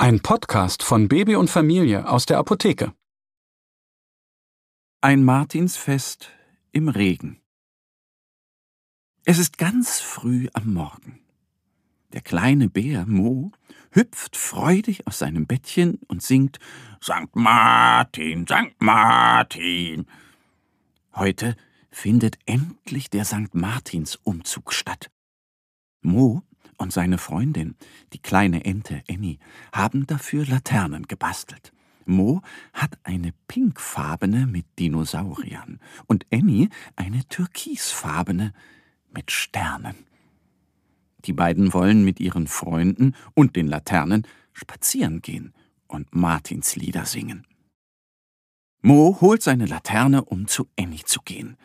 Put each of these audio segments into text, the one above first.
Ein Podcast von Baby und Familie aus der Apotheke. Ein Martinsfest im Regen. Es ist ganz früh am Morgen. Der kleine Bär Mo hüpft freudig aus seinem Bettchen und singt Sankt Martin, Sankt Martin. Heute findet endlich der Sankt Martins Umzug statt. Mo und seine Freundin, die kleine Ente Annie, haben dafür Laternen gebastelt. Mo hat eine pinkfarbene mit Dinosauriern und Annie eine türkisfarbene mit Sternen. Die beiden wollen mit ihren Freunden und den Laternen spazieren gehen und Martinslieder singen. Mo holt seine Laterne, um zu Annie zu gehen.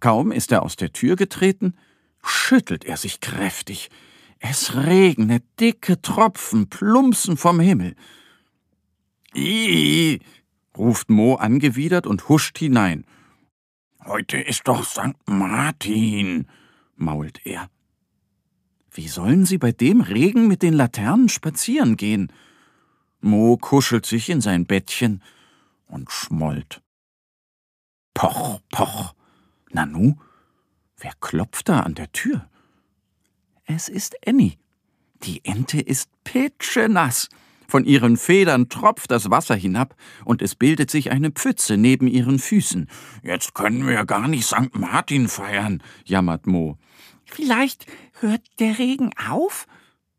Kaum ist er aus der Tür getreten, schüttelt er sich kräftig. Es regnet, dicke Tropfen plumpsen vom Himmel. Ih, ruft Mo angewidert und huscht hinein. Heute ist doch St. Martin, mault er. Wie sollen sie bei dem Regen mit den Laternen spazieren gehen? Mo kuschelt sich in sein Bettchen und schmollt. Poch, poch. Nanu, wer klopft da an der Tür? Es ist Annie. Die Ente ist pitschenass. Von ihren Federn tropft das Wasser hinab und es bildet sich eine Pfütze neben ihren Füßen. Jetzt können wir gar nicht St. Martin feiern, jammert Mo. Vielleicht hört der Regen auf?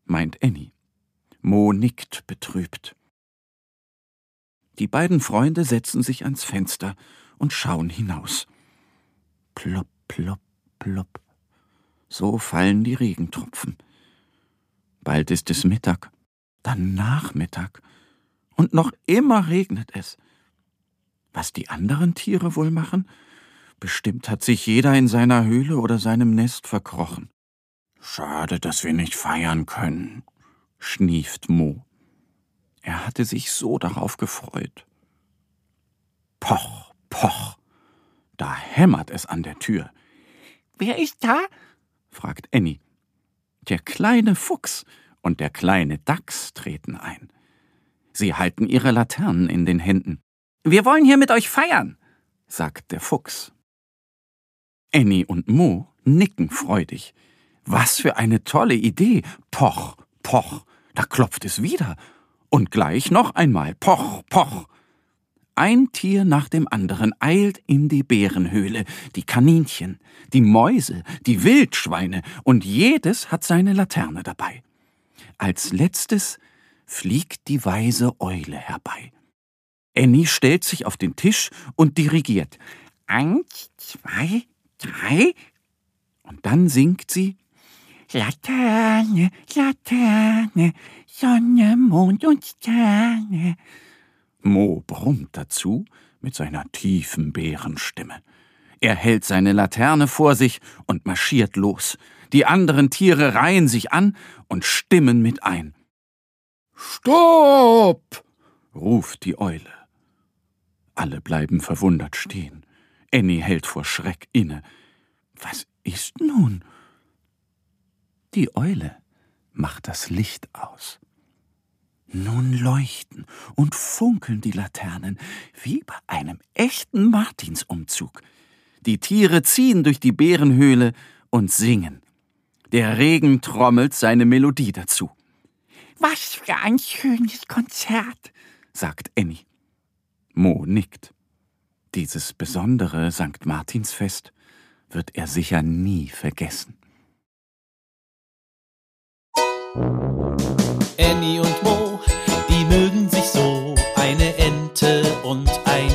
meint Annie. Mo nickt betrübt. Die beiden Freunde setzen sich ans Fenster und schauen hinaus. Plopp, plopp, plopp. So fallen die Regentropfen. Bald ist es Mittag, dann Nachmittag, und noch immer regnet es. Was die anderen Tiere wohl machen? Bestimmt hat sich jeder in seiner Höhle oder seinem Nest verkrochen. Schade, dass wir nicht feiern können, schnieft Mo. Er hatte sich so darauf gefreut. Poch, poch. Da hämmert es an der Tür. Wer ist da? Fragt Annie. Der kleine Fuchs und der kleine Dachs treten ein. Sie halten ihre Laternen in den Händen. Wir wollen hier mit euch feiern, sagt der Fuchs. Annie und Mo nicken freudig. Was für eine tolle Idee. Poch, poch, da klopft es wieder. Und gleich noch einmal. Poch, poch. Ein Tier nach dem anderen eilt in die Bärenhöhle, die Kaninchen, die Mäuse, die Wildschweine, und jedes hat seine Laterne dabei. Als letztes fliegt die weise Eule herbei. Annie stellt sich auf den Tisch und dirigiert. Eins, zwei, drei. Und dann singt sie Laterne, Laterne, Sonne, Mond und Sterne. Mo brummt dazu mit seiner tiefen Bärenstimme. Er hält seine Laterne vor sich und marschiert los. Die anderen Tiere reihen sich an und stimmen mit ein. Stopp! ruft die Eule. Alle bleiben verwundert stehen. Annie hält vor Schreck inne. Was ist nun? Die Eule macht das Licht aus. Nun leuchten und funkeln die Laternen wie bei einem echten Martinsumzug. Die Tiere ziehen durch die Bärenhöhle und singen. Der Regen trommelt seine Melodie dazu. Was für ein schönes Konzert, sagt Annie. Mo nickt. Dieses besondere St. Martinsfest wird er sicher nie vergessen.